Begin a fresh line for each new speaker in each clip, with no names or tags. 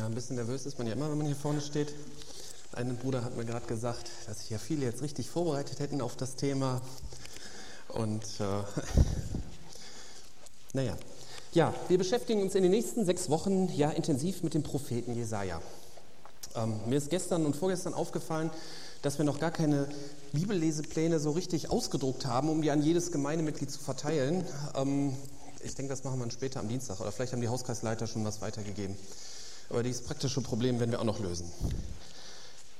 Ja, ein bisschen nervös ist man ja immer, wenn man hier vorne steht. Ein Bruder hat mir gerade gesagt, dass sich ja viele jetzt richtig vorbereitet hätten auf das Thema. Und äh, naja, ja, wir beschäftigen uns in den nächsten sechs Wochen ja intensiv mit dem Propheten Jesaja. Ähm, mir ist gestern und vorgestern aufgefallen, dass wir noch gar keine Bibellesepläne so richtig ausgedruckt haben, um die an jedes Gemeindemitglied zu verteilen. Ähm, ich denke, das machen wir dann später am Dienstag oder vielleicht haben die Hauskreisleiter schon was weitergegeben. Aber dieses praktische Problem werden wir auch noch lösen.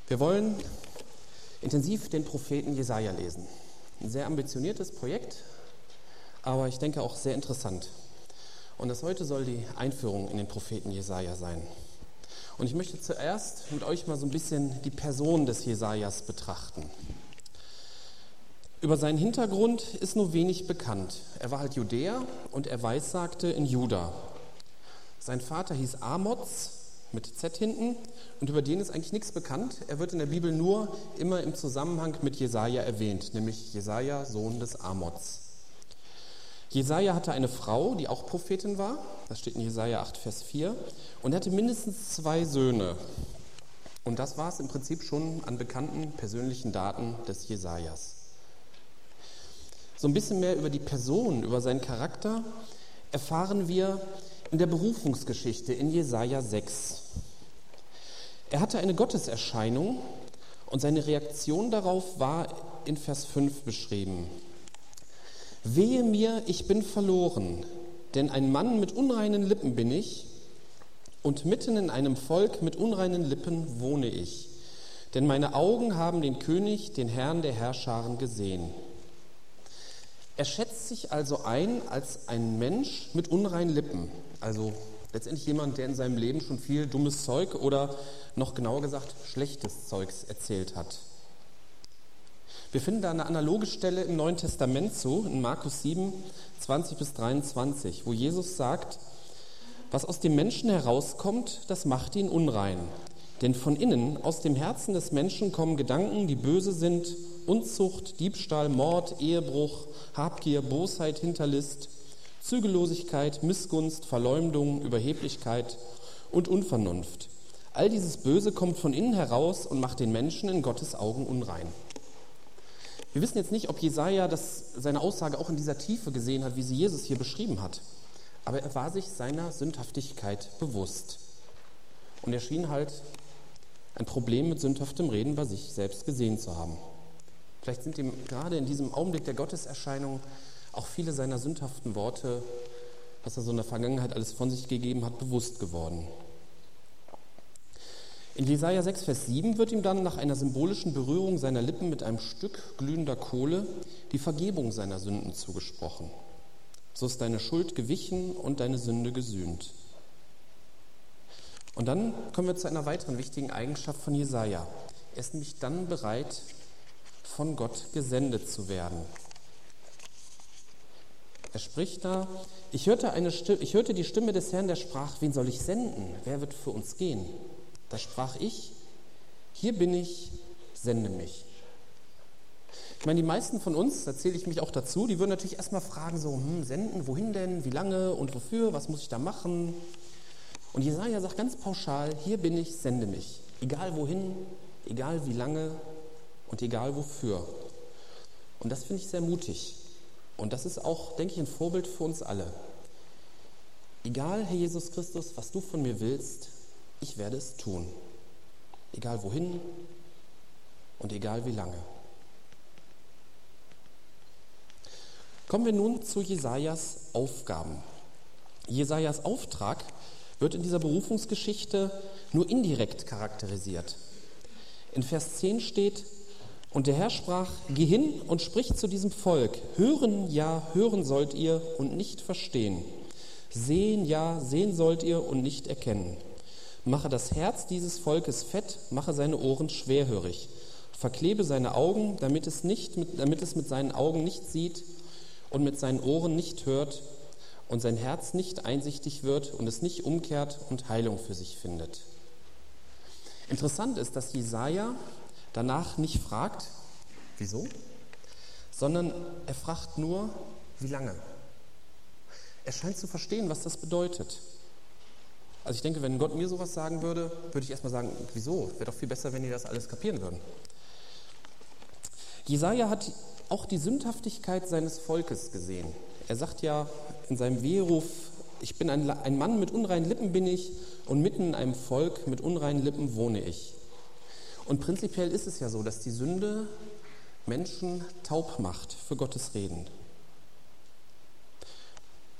Wir wollen intensiv den Propheten Jesaja lesen. Ein sehr ambitioniertes Projekt, aber ich denke auch sehr interessant. Und das heute soll die Einführung in den Propheten Jesaja sein. Und ich möchte zuerst mit euch mal so ein bisschen die Person des Jesajas betrachten. Über seinen Hintergrund ist nur wenig bekannt. Er war halt Judäer und er weissagte in Juda. Sein Vater hieß Amoz mit Z hinten und über den ist eigentlich nichts bekannt. Er wird in der Bibel nur immer im Zusammenhang mit Jesaja erwähnt, nämlich Jesaja, Sohn des Amoz. Jesaja hatte eine Frau, die auch Prophetin war, das steht in Jesaja 8, Vers 4, und er hatte mindestens zwei Söhne. Und das war es im Prinzip schon an bekannten persönlichen Daten des Jesajas. So ein bisschen mehr über die Person, über seinen Charakter erfahren wir in der Berufungsgeschichte in Jesaja 6. Er hatte eine Gotteserscheinung und seine Reaktion darauf war in Vers 5 beschrieben. Wehe mir, ich bin verloren, denn ein Mann mit unreinen Lippen bin ich und mitten in einem Volk mit unreinen Lippen wohne ich. Denn meine Augen haben den König, den Herrn der Herrscharen gesehen. Er schätzt sich also ein als ein Mensch mit unreinen Lippen. Also letztendlich jemand, der in seinem Leben schon viel dummes Zeug oder noch genauer gesagt schlechtes Zeugs erzählt hat. Wir finden da eine analoge Stelle im Neuen Testament zu, in Markus 7, 20 bis 23, wo Jesus sagt, was aus dem Menschen herauskommt, das macht ihn unrein. Denn von innen, aus dem Herzen des Menschen kommen Gedanken, die böse sind, Unzucht, Diebstahl, Mord, Ehebruch, Habgier, Bosheit, Hinterlist, Zügellosigkeit, Missgunst, Verleumdung, Überheblichkeit und Unvernunft. All dieses Böse kommt von innen heraus und macht den Menschen in Gottes Augen unrein. Wir wissen jetzt nicht, ob Jesaja das, seine Aussage auch in dieser Tiefe gesehen hat, wie sie Jesus hier beschrieben hat. Aber er war sich seiner Sündhaftigkeit bewusst. Und er schien halt ein Problem mit sündhaftem Reden bei sich selbst gesehen zu haben. Vielleicht sind ihm gerade in diesem Augenblick der Gotteserscheinung auch viele seiner sündhaften Worte, was er so in der Vergangenheit alles von sich gegeben hat, bewusst geworden. In Jesaja 6, Vers 7 wird ihm dann nach einer symbolischen Berührung seiner Lippen mit einem Stück glühender Kohle die Vergebung seiner Sünden zugesprochen. So ist deine Schuld gewichen und deine Sünde gesühnt. Und dann kommen wir zu einer weiteren wichtigen Eigenschaft von Jesaja. Er ist nämlich dann bereit, von Gott gesendet zu werden. Er spricht da, ich hörte, eine Stimme, ich hörte die Stimme des Herrn, der sprach, wen soll ich senden? Wer wird für uns gehen? Da sprach ich, hier bin ich, sende mich. Ich meine, die meisten von uns, da zähle ich mich auch dazu, die würden natürlich erstmal fragen, so, hm, senden, wohin denn, wie lange und wofür, was muss ich da machen? Und Jesaja sagt ganz pauschal, hier bin ich, sende mich. Egal wohin, egal wie lange und egal wofür. Und das finde ich sehr mutig. Und das ist auch, denke ich, ein Vorbild für uns alle. Egal, Herr Jesus Christus, was du von mir willst, ich werde es tun. Egal wohin und egal wie lange. Kommen wir nun zu Jesajas Aufgaben. Jesajas Auftrag wird in dieser Berufungsgeschichte nur indirekt charakterisiert. In Vers 10 steht, und der Herr sprach, geh hin und sprich zu diesem Volk, hören ja, hören sollt ihr und nicht verstehen, sehen ja, sehen sollt ihr und nicht erkennen. Mache das Herz dieses Volkes fett, mache seine Ohren schwerhörig, verklebe seine Augen, damit es, nicht mit, damit es mit seinen Augen nicht sieht und mit seinen Ohren nicht hört und sein Herz nicht einsichtig wird und es nicht umkehrt und Heilung für sich findet. Interessant ist, dass Jesaja danach nicht fragt, wieso, sondern er fragt nur, wie lange. Er scheint zu verstehen, was das bedeutet. Also ich denke, wenn Gott mir sowas sagen würde, würde ich erstmal sagen, wieso? Wäre doch viel besser, wenn die das alles kapieren würden. Jesaja hat auch die Sündhaftigkeit seines Volkes gesehen. Er sagt ja in seinem Wehruf, ich bin ein, ein Mann mit unreinen Lippen bin ich und mitten in einem Volk mit unreinen Lippen wohne ich. Und prinzipiell ist es ja so, dass die Sünde Menschen taub macht für Gottes Reden.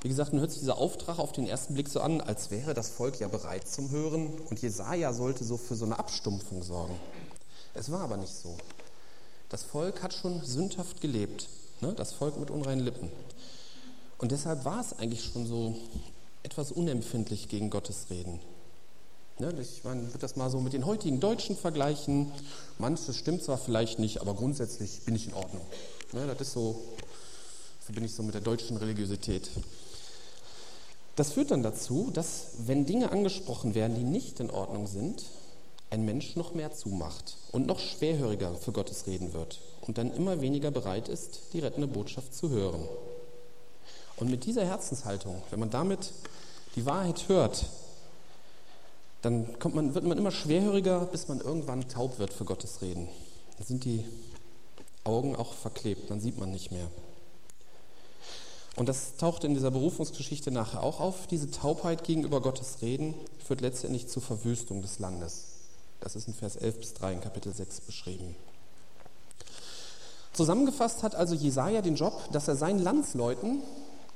Wie gesagt, nun hört sich dieser Auftrag auf den ersten Blick so an, als wäre das Volk ja bereit zum Hören und Jesaja sollte so für so eine Abstumpfung sorgen. Es war aber nicht so. Das Volk hat schon sündhaft gelebt, ne? das Volk mit unreinen Lippen. Und deshalb war es eigentlich schon so etwas unempfindlich gegen Gottes Reden. Ne? Ich meine, würde das mal so mit den heutigen Deutschen vergleichen. Manches stimmt zwar vielleicht nicht, aber grundsätzlich bin ich in Ordnung. Ne? Das ist so, so bin ich so mit der deutschen Religiosität. Das führt dann dazu, dass wenn Dinge angesprochen werden, die nicht in Ordnung sind, ein Mensch noch mehr zumacht und noch schwerhöriger für Gottes reden wird und dann immer weniger bereit ist, die rettende Botschaft zu hören. Und mit dieser Herzenshaltung, wenn man damit die Wahrheit hört, dann man, wird man immer schwerhöriger, bis man irgendwann taub wird für Gottes Reden. Dann sind die Augen auch verklebt, dann sieht man nicht mehr. Und das taucht in dieser Berufungsgeschichte nachher auch auf. Diese Taubheit gegenüber Gottes Reden führt letztendlich zur Verwüstung des Landes. Das ist in Vers 11 bis 3 in Kapitel 6 beschrieben. Zusammengefasst hat also Jesaja den Job, dass er seinen Landsleuten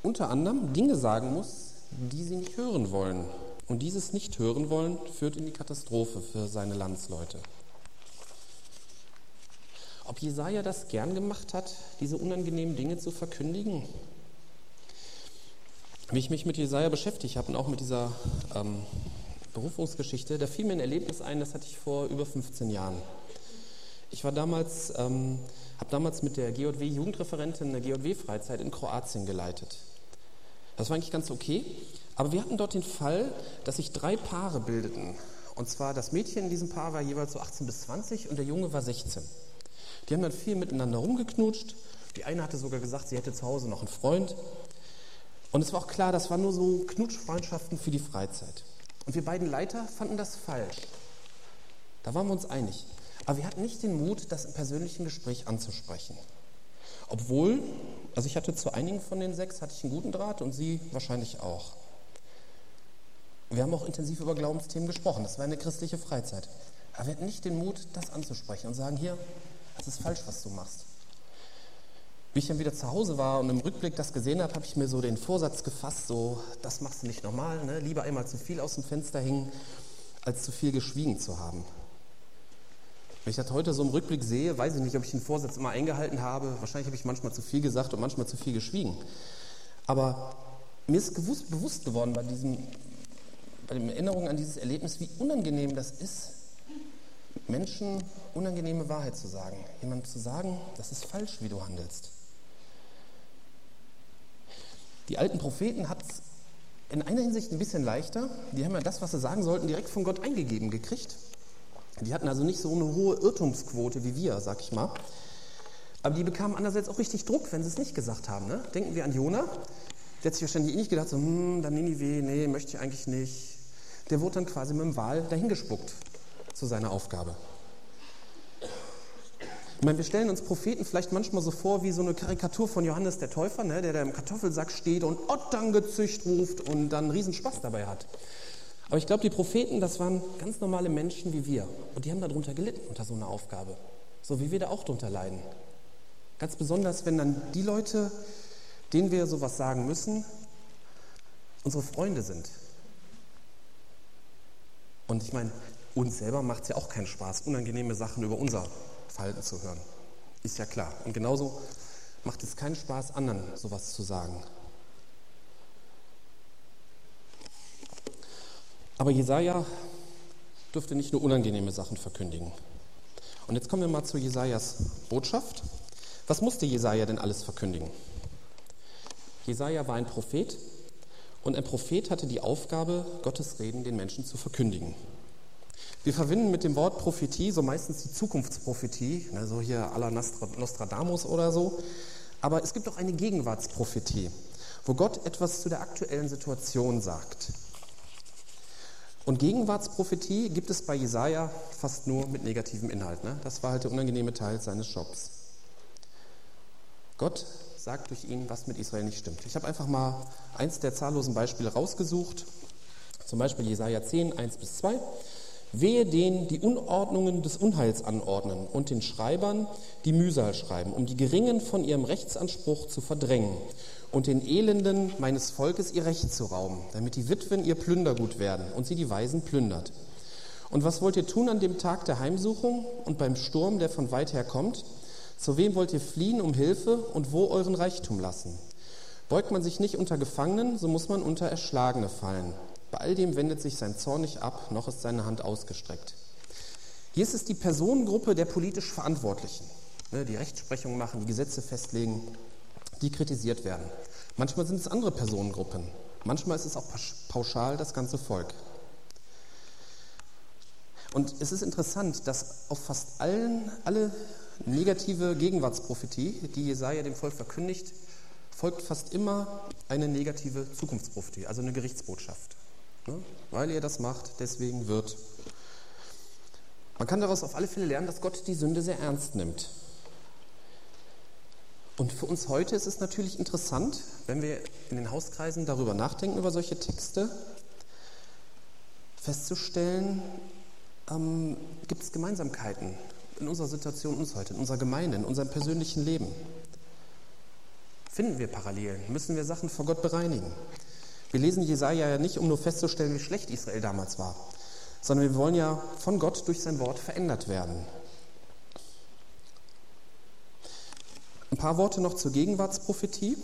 unter anderem Dinge sagen muss, die sie nicht hören wollen. Und dieses nicht hören wollen führt in die Katastrophe für seine Landsleute. Ob Jesaja das gern gemacht hat, diese unangenehmen Dinge zu verkündigen? Wie ich mich mit Jesaja beschäftigt habe und auch mit dieser ähm, Berufungsgeschichte, da fiel mir ein Erlebnis ein, das hatte ich vor über 15 Jahren. Ich war damals, ähm, habe damals mit der GJW Jugendreferentin eine GJW-Freizeit in Kroatien geleitet. Das war eigentlich ganz okay, aber wir hatten dort den Fall, dass sich drei Paare bildeten. Und zwar das Mädchen in diesem Paar war jeweils so 18 bis 20 und der Junge war 16. Die haben dann viel miteinander rumgeknutscht. Die eine hatte sogar gesagt, sie hätte zu Hause noch einen Freund. Und es war auch klar, das waren nur so Knutschfreundschaften für die Freizeit. Und wir beiden Leiter fanden das falsch. Da waren wir uns einig. Aber wir hatten nicht den Mut, das im persönlichen Gespräch anzusprechen. Obwohl, also ich hatte zu einigen von den sechs, hatte ich einen guten Draht und sie wahrscheinlich auch. Wir haben auch intensiv über Glaubensthemen gesprochen. Das war eine christliche Freizeit. Aber wir hatten nicht den Mut, das anzusprechen und sagen, hier, das ist falsch, was du machst. Wie ich dann wieder zu Hause war und im Rückblick das gesehen habe, habe ich mir so den Vorsatz gefasst, so, das machst du nicht normal, ne? lieber einmal zu viel aus dem Fenster hängen, als zu viel geschwiegen zu haben. Wenn ich das heute so im Rückblick sehe, weiß ich nicht, ob ich den Vorsatz immer eingehalten habe. Wahrscheinlich habe ich manchmal zu viel gesagt und manchmal zu viel geschwiegen. Aber mir ist gewusst, bewusst geworden bei, diesem, bei den Erinnerungen an dieses Erlebnis, wie unangenehm das ist, Menschen unangenehme Wahrheit zu sagen. Jemandem zu sagen, das ist falsch, wie du handelst. Die alten Propheten hat es in einer Hinsicht ein bisschen leichter. Die haben ja das, was sie sagen sollten, direkt von Gott eingegeben gekriegt. Die hatten also nicht so eine hohe Irrtumsquote wie wir, sag ich mal. Aber die bekamen andererseits auch richtig Druck, wenn sie es nicht gesagt haben. Ne? Denken wir an Jona. Der hat sich wahrscheinlich eh nicht gedacht, so, hm, dann Ninive, nee, möchte ich eigentlich nicht. Der wurde dann quasi mit dem Wahl dahingespuckt zu seiner Aufgabe. Ich meine, wir stellen uns Propheten vielleicht manchmal so vor wie so eine Karikatur von Johannes der Täufer, ne, der da im Kartoffelsack steht und Ottern gezücht ruft und dann einen Riesenspaß dabei hat. Aber ich glaube, die Propheten, das waren ganz normale Menschen wie wir. Und die haben darunter gelitten, unter so einer Aufgabe. So wie wir da auch drunter leiden. Ganz besonders, wenn dann die Leute, denen wir sowas sagen müssen, unsere Freunde sind. Und ich meine, uns selber macht es ja auch keinen Spaß, unangenehme Sachen über unser Verhalten zu hören. Ist ja klar. Und genauso macht es keinen Spaß, anderen sowas zu sagen. Aber Jesaja dürfte nicht nur unangenehme Sachen verkündigen. Und jetzt kommen wir mal zu Jesajas Botschaft. Was musste Jesaja denn alles verkündigen? Jesaja war ein Prophet und ein Prophet hatte die Aufgabe, Gottes Reden den Menschen zu verkündigen. Wir verbinden mit dem Wort Prophetie so meistens die Zukunftsprophetie, ne, so hier à la Nostradamus oder so. Aber es gibt auch eine Gegenwartsprophetie, wo Gott etwas zu der aktuellen Situation sagt. Und Gegenwartsprophetie gibt es bei Jesaja fast nur mit negativem Inhalt. Ne? Das war halt der unangenehme Teil seines Jobs. Gott sagt durch ihn, was mit Israel nicht stimmt. Ich habe einfach mal eins der zahllosen Beispiele rausgesucht. Zum Beispiel Jesaja 10, 1 bis 2. Wehe denen, die Unordnungen des Unheils anordnen und den Schreibern, die Mühsal schreiben, um die Geringen von ihrem Rechtsanspruch zu verdrängen und den Elenden meines Volkes ihr Recht zu rauben, damit die Witwen ihr Plündergut werden und sie die Weisen plündert. Und was wollt ihr tun an dem Tag der Heimsuchung und beim Sturm, der von weit her kommt? Zu wem wollt ihr fliehen um Hilfe und wo euren Reichtum lassen? Beugt man sich nicht unter Gefangenen, so muss man unter Erschlagene fallen. Bei all dem wendet sich sein Zorn nicht ab, noch ist seine Hand ausgestreckt. Hier ist es die Personengruppe der politisch Verantwortlichen, ne, die Rechtsprechung machen, die Gesetze festlegen, die kritisiert werden. Manchmal sind es andere Personengruppen, manchmal ist es auch pauschal das ganze Volk. Und es ist interessant, dass auf fast allen, alle negative Gegenwartsprophetie, die Jesaja dem Volk verkündigt, folgt fast immer eine negative Zukunftsprophetie, also eine Gerichtsbotschaft. Ne? Weil ihr das macht, deswegen wird. Man kann daraus auf alle Fälle lernen, dass Gott die Sünde sehr ernst nimmt. Und für uns heute ist es natürlich interessant, wenn wir in den Hauskreisen darüber nachdenken, über solche Texte, festzustellen, ähm, gibt es Gemeinsamkeiten in unserer Situation uns heute, in unserer Gemeinde, in unserem persönlichen Leben. Finden wir Parallelen? Müssen wir Sachen vor Gott bereinigen? Wir lesen Jesaja ja nicht, um nur festzustellen, wie schlecht Israel damals war, sondern wir wollen ja von Gott durch sein Wort verändert werden. Ein paar Worte noch zur Gegenwartsprophetie.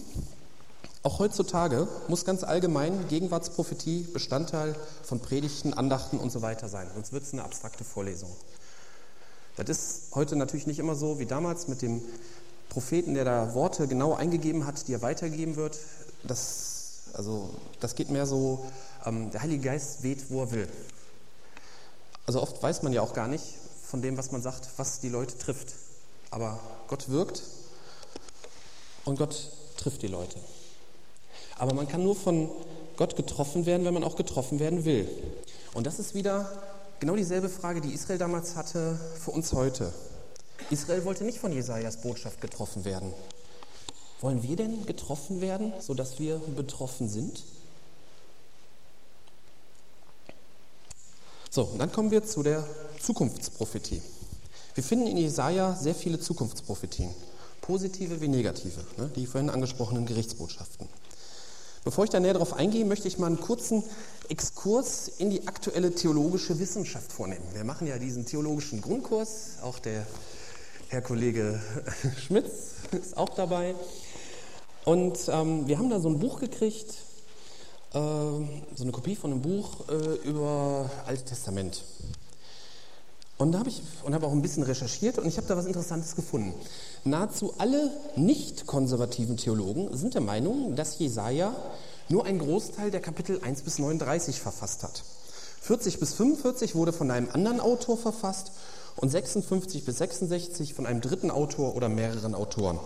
Auch heutzutage muss ganz allgemein Gegenwartsprophetie Bestandteil von Predigten, Andachten und so weiter sein, sonst wird es eine abstrakte Vorlesung. Das ist heute natürlich nicht immer so wie damals mit dem Propheten, der da Worte genau eingegeben hat, die er weitergeben wird. Das also das geht mehr so, ähm, der Heilige Geist weht, wo er will. Also oft weiß man ja auch gar nicht von dem, was man sagt, was die Leute trifft. Aber Gott wirkt und Gott trifft die Leute. Aber man kann nur von Gott getroffen werden, wenn man auch getroffen werden will. Und das ist wieder genau dieselbe Frage, die Israel damals hatte für uns heute. Israel wollte nicht von Jesajas Botschaft getroffen werden. Wollen wir denn getroffen werden, sodass wir betroffen sind? So, und dann kommen wir zu der Zukunftsprophetie. Wir finden in Jesaja sehr viele Zukunftsprophetien, positive wie negative, ne, die vorhin angesprochenen Gerichtsbotschaften. Bevor ich da näher darauf eingehe, möchte ich mal einen kurzen Exkurs in die aktuelle theologische Wissenschaft vornehmen. Wir machen ja diesen theologischen Grundkurs, auch der Herr Kollege Schmitz ist auch dabei. Und ähm, wir haben da so ein Buch gekriegt, äh, so eine Kopie von einem Buch äh, über Altes Testament. Und da habe ich und habe auch ein bisschen recherchiert und ich habe da was Interessantes gefunden. Nahezu alle nicht konservativen Theologen sind der Meinung, dass Jesaja nur einen Großteil der Kapitel 1 bis 39 verfasst hat. 40 bis 45 wurde von einem anderen Autor verfasst und 56 bis 66 von einem dritten Autor oder mehreren Autoren.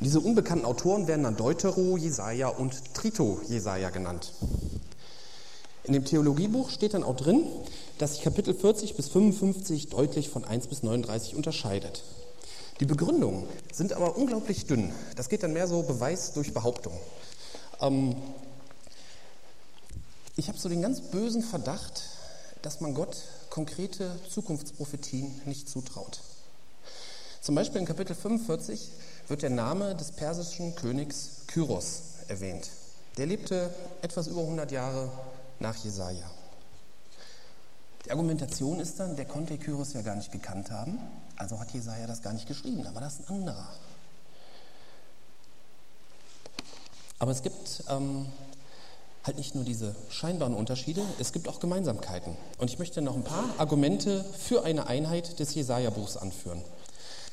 Diese unbekannten Autoren werden dann Deutero, Jesaja und Trito Jesaja genannt. In dem Theologiebuch steht dann auch drin, dass sich Kapitel 40 bis 55 deutlich von 1 bis 39 unterscheidet. Die Begründungen sind aber unglaublich dünn. Das geht dann mehr so Beweis durch Behauptung. Ähm, ich habe so den ganz bösen Verdacht, dass man Gott konkrete Zukunftsprophetien nicht zutraut. Zum Beispiel in Kapitel 45 wird der Name des persischen Königs Kyros erwähnt. Der lebte etwas über 100 Jahre nach Jesaja. Die Argumentation ist dann, der konnte Kyros ja gar nicht gekannt haben, also hat Jesaja das gar nicht geschrieben, da war das ein anderer. Aber es gibt ähm, halt nicht nur diese scheinbaren Unterschiede, es gibt auch Gemeinsamkeiten. Und ich möchte noch ein paar Argumente für eine Einheit des Jesaja-Buchs anführen.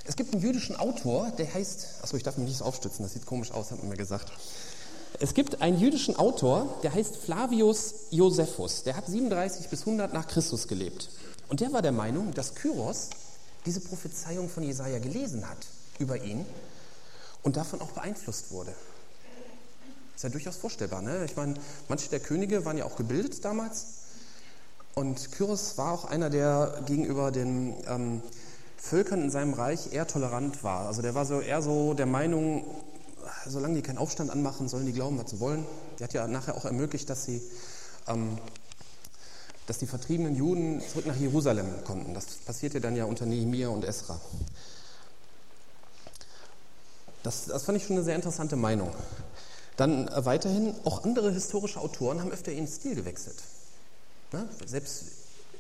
Es gibt einen jüdischen Autor, der heißt, achso, ich darf mich nicht so aufstützen, das sieht komisch aus, hat man mir gesagt. Es gibt einen jüdischen Autor, der heißt Flavius Josephus, der hat 37 bis 100 nach Christus gelebt. Und der war der Meinung, dass Kyros diese Prophezeiung von Jesaja gelesen hat über ihn und davon auch beeinflusst wurde. Ist ja durchaus vorstellbar. Ne? Ich meine, manche der Könige waren ja auch gebildet damals Und Kyros war auch einer, der gegenüber den ähm, Völkern in seinem Reich eher tolerant war. Also der war so eher so der Meinung, solange die keinen Aufstand anmachen, sollen die glauben, was sie wollen. Der hat ja nachher auch ermöglicht, dass sie ähm, dass die vertriebenen Juden zurück nach Jerusalem konnten. Das passierte dann ja unter Nehemiah und Esra. Das, das fand ich schon eine sehr interessante Meinung. Dann äh, weiterhin, auch andere historische Autoren haben öfter ihren Stil gewechselt. Ne? Selbst, es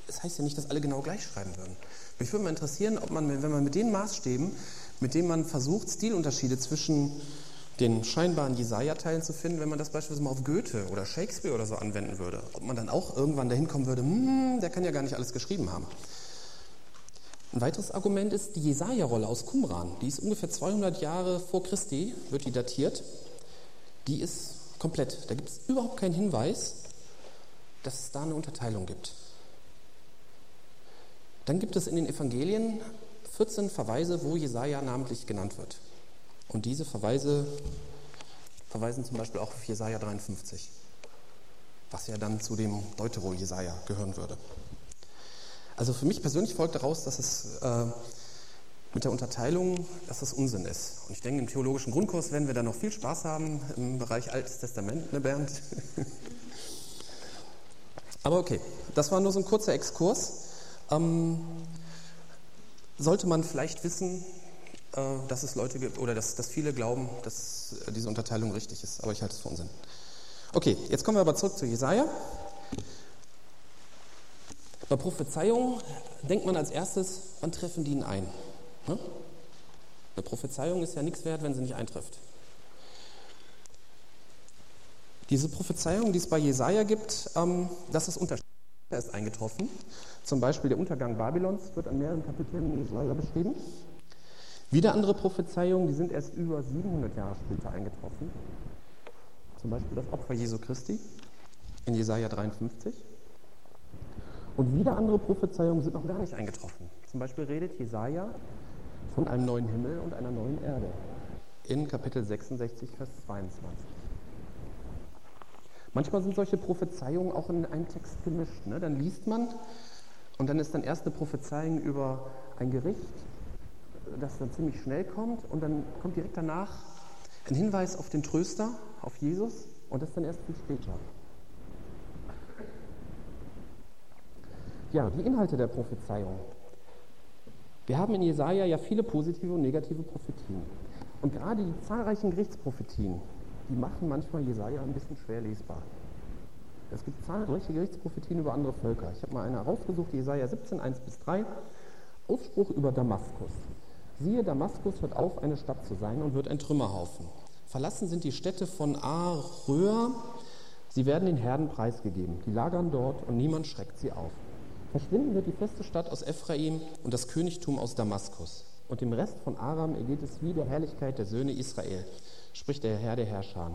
das heißt ja nicht, dass alle genau gleich schreiben würden. Mich würde mal interessieren, ob man, wenn man mit den Maßstäben, mit denen man versucht, Stilunterschiede zwischen den scheinbaren Jesaja-Teilen zu finden, wenn man das beispielsweise mal auf Goethe oder Shakespeare oder so anwenden würde. Ob man dann auch irgendwann dahin kommen würde, hm, der kann ja gar nicht alles geschrieben haben. Ein weiteres Argument ist die Jesaja-Rolle aus Qumran. Die ist ungefähr 200 Jahre vor Christi, wird die datiert. Die ist komplett. Da gibt es überhaupt keinen Hinweis, dass es da eine Unterteilung gibt. Dann gibt es in den Evangelien 14 Verweise, wo Jesaja namentlich genannt wird. Und diese Verweise verweisen zum Beispiel auch auf Jesaja 53, was ja dann zu dem Deutero-Jesaja gehören würde. Also für mich persönlich folgt daraus, dass es äh, mit der Unterteilung, dass das Unsinn ist. Und ich denke, im theologischen Grundkurs werden wir da noch viel Spaß haben im Bereich Altes Testament, ne Bernd? Aber okay, das war nur so ein kurzer Exkurs. Ähm, sollte man vielleicht wissen, dass es Leute gibt oder dass, dass viele glauben, dass äh, diese Unterteilung richtig ist. Aber ich halte es für Unsinn. Okay, jetzt kommen wir aber zurück zu Jesaja. Bei Prophezeiung denkt man als erstes, wann treffen die ihn ein? Ne? Eine Prophezeiung ist ja nichts wert, wenn sie nicht eintrifft. Diese Prophezeiung, die es bei Jesaja gibt, ähm, das ist unterschiedlich. ist eingetroffen. Zum Beispiel der Untergang Babylons wird an mehreren Kapiteln in Jesaja beschrieben. Wieder andere Prophezeiungen, die sind erst über 700 Jahre später eingetroffen. Zum Beispiel das Opfer Jesu Christi in Jesaja 53. Und wieder andere Prophezeiungen sind noch gar nicht eingetroffen. Zum Beispiel redet Jesaja von einem neuen Himmel und einer neuen Erde in Kapitel 66, Vers 22. Manchmal sind solche Prophezeiungen auch in einem Text gemischt. Ne? Dann liest man und dann ist dann erst eine Prophezeiung über ein Gericht das dann ziemlich schnell kommt und dann kommt direkt danach ein Hinweis auf den Tröster, auf Jesus und das dann erst viel später. Ja, die Inhalte der Prophezeiung. Wir haben in Jesaja ja viele positive und negative Prophetien. Und gerade die zahlreichen Gerichtsprophetien, die machen manchmal Jesaja ein bisschen schwer lesbar. Es gibt zahlreiche Gerichtsprophetien über andere Völker. Ich habe mal eine herausgesucht, Jesaja 17, 1 bis 3. Ausspruch über Damaskus. Siehe, Damaskus hört auf, eine Stadt zu sein und wird ein Trümmerhaufen. Verlassen sind die Städte von Aröa, sie werden den Herden preisgegeben, die lagern dort und niemand schreckt sie auf. Verschwinden wird die feste Stadt aus Ephraim und das Königtum aus Damaskus. Und dem Rest von Aram ergeht es wie der Herrlichkeit der Söhne Israel, spricht der Herr der Herrscher.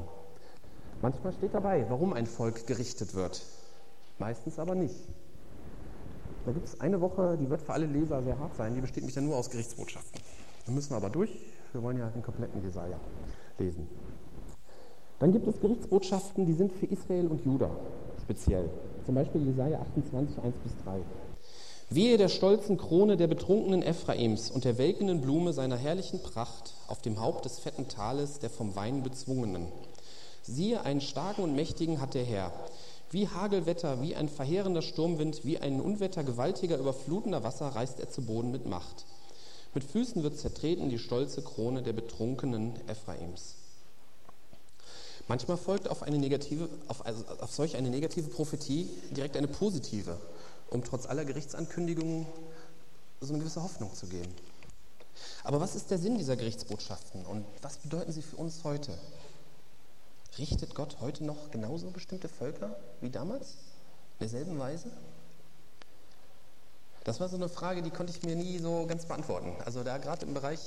Manchmal steht dabei, warum ein Volk gerichtet wird, meistens aber nicht. Da gibt es eine Woche, die wird für alle Leser sehr hart sein, die besteht nämlich dann nur aus Gerichtsbotschaften. Da müssen wir aber durch, wir wollen ja den kompletten Jesaja lesen. Dann gibt es Gerichtsbotschaften, die sind für Israel und Juda speziell. Zum Beispiel Jesaja 28, 1 bis 3. Wehe der stolzen Krone der betrunkenen Ephraims und der welkenden Blume seiner herrlichen Pracht auf dem Haupt des fetten Tales der vom Wein bezwungenen. Siehe, einen starken und mächtigen hat der Herr, wie Hagelwetter, wie ein verheerender Sturmwind, wie ein Unwetter gewaltiger, überflutender Wasser reißt er zu Boden mit Macht. Mit Füßen wird zertreten die stolze Krone der betrunkenen Ephraims. Manchmal folgt auf, eine negative, auf, also auf solch eine negative Prophetie direkt eine positive, um trotz aller Gerichtsankündigungen so eine gewisse Hoffnung zu geben. Aber was ist der Sinn dieser Gerichtsbotschaften und was bedeuten sie für uns heute? Richtet Gott heute noch genauso bestimmte Völker wie damals? In derselben Weise? Das war so eine Frage, die konnte ich mir nie so ganz beantworten. Also da gerade im Bereich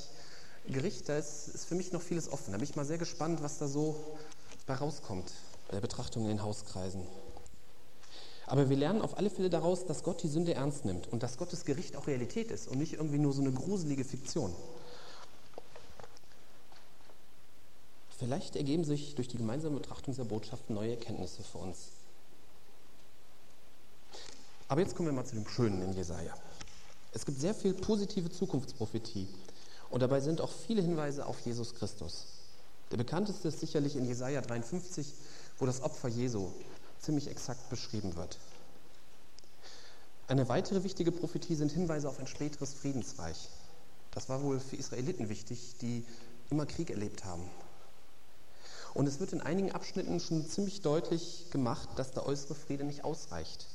Gericht, da ist, ist für mich noch vieles offen. Da bin ich mal sehr gespannt, was da so bei rauskommt, bei der Betrachtung in den Hauskreisen. Aber wir lernen auf alle Fälle daraus, dass Gott die Sünde ernst nimmt und dass Gottes Gericht auch Realität ist und nicht irgendwie nur so eine gruselige Fiktion. Vielleicht ergeben sich durch die gemeinsame Betrachtung dieser Botschaften neue Erkenntnisse für uns. Aber jetzt kommen wir mal zu dem Schönen in Jesaja. Es gibt sehr viel positive Zukunftsprophetie und dabei sind auch viele Hinweise auf Jesus Christus. Der bekannteste ist sicherlich in Jesaja 53, wo das Opfer Jesu ziemlich exakt beschrieben wird. Eine weitere wichtige Prophetie sind Hinweise auf ein späteres Friedensreich. Das war wohl für Israeliten wichtig, die immer Krieg erlebt haben. Und es wird in einigen Abschnitten schon ziemlich deutlich gemacht, dass der äußere Friede nicht ausreicht.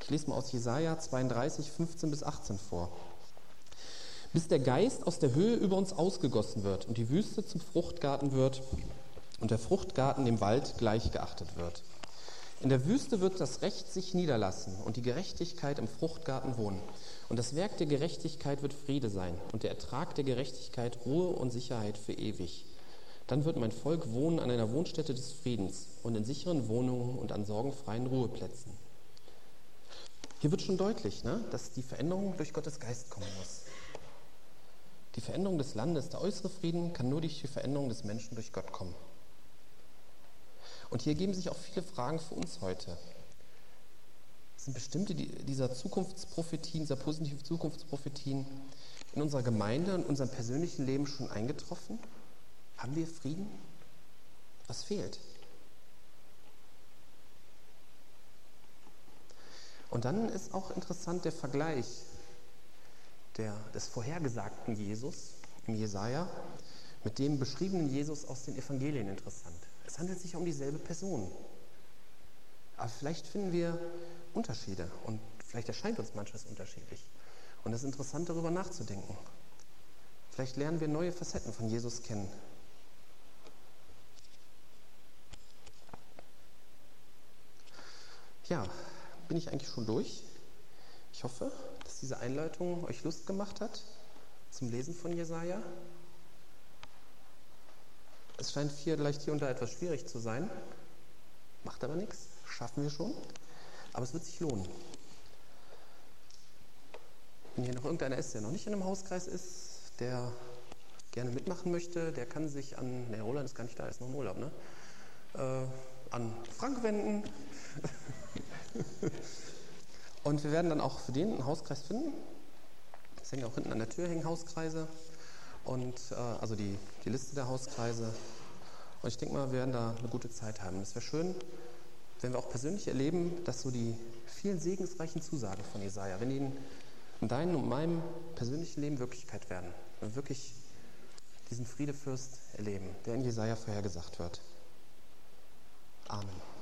Ich lese mal aus Jesaja 32, 15 bis 18 vor. Bis der Geist aus der Höhe über uns ausgegossen wird und die Wüste zum Fruchtgarten wird und der Fruchtgarten dem Wald gleichgeachtet wird. In der Wüste wird das Recht sich niederlassen und die Gerechtigkeit im Fruchtgarten wohnen. Und das Werk der Gerechtigkeit wird Friede sein und der Ertrag der Gerechtigkeit Ruhe und Sicherheit für ewig. Dann wird mein Volk wohnen an einer Wohnstätte des Friedens und in sicheren Wohnungen und an sorgenfreien Ruheplätzen. Hier wird schon deutlich, ne, dass die Veränderung durch Gottes Geist kommen muss. Die Veränderung des Landes, der äußere Frieden kann nur durch die Veränderung des Menschen durch Gott kommen. Und hier geben sich auch viele Fragen für uns heute. Sind bestimmte dieser Zukunftsprophetien, dieser positiven Zukunftsprophetien in unserer Gemeinde und unserem persönlichen Leben schon eingetroffen? Haben wir Frieden? Was fehlt? Und dann ist auch interessant der Vergleich der, des vorhergesagten Jesus im Jesaja mit dem beschriebenen Jesus aus den Evangelien interessant. Es handelt sich um dieselbe Person. Aber vielleicht finden wir Unterschiede und vielleicht erscheint uns manches unterschiedlich. Und es ist interessant, darüber nachzudenken. Vielleicht lernen wir neue Facetten von Jesus kennen. Ja, bin ich eigentlich schon durch. Ich hoffe, dass diese Einleitung euch Lust gemacht hat zum Lesen von Jesaja. Es scheint vielleicht hier und da etwas schwierig zu sein, macht aber nichts, schaffen wir schon. Aber es wird sich lohnen. Wenn hier noch irgendeiner ist, der noch nicht in einem Hauskreis ist, der gerne mitmachen möchte, der kann sich an, ne, Roland ist gar nicht da, ist noch im Urlaub, ne? Äh, an Frank wenden. Und wir werden dann auch für den einen Hauskreis finden. Es hängen auch hinten an der Tür hängen Hauskreise und äh, also die, die Liste der Hauskreise. Und ich denke mal, wir werden da eine gute Zeit haben. Es wäre schön, wenn wir auch persönlich erleben, dass so die vielen segensreichen Zusagen von Jesaja, wenn die in deinem und meinem persönlichen Leben Wirklichkeit werden, wenn wir wirklich diesen Friedefürst erleben, der in Jesaja vorhergesagt wird. Amen.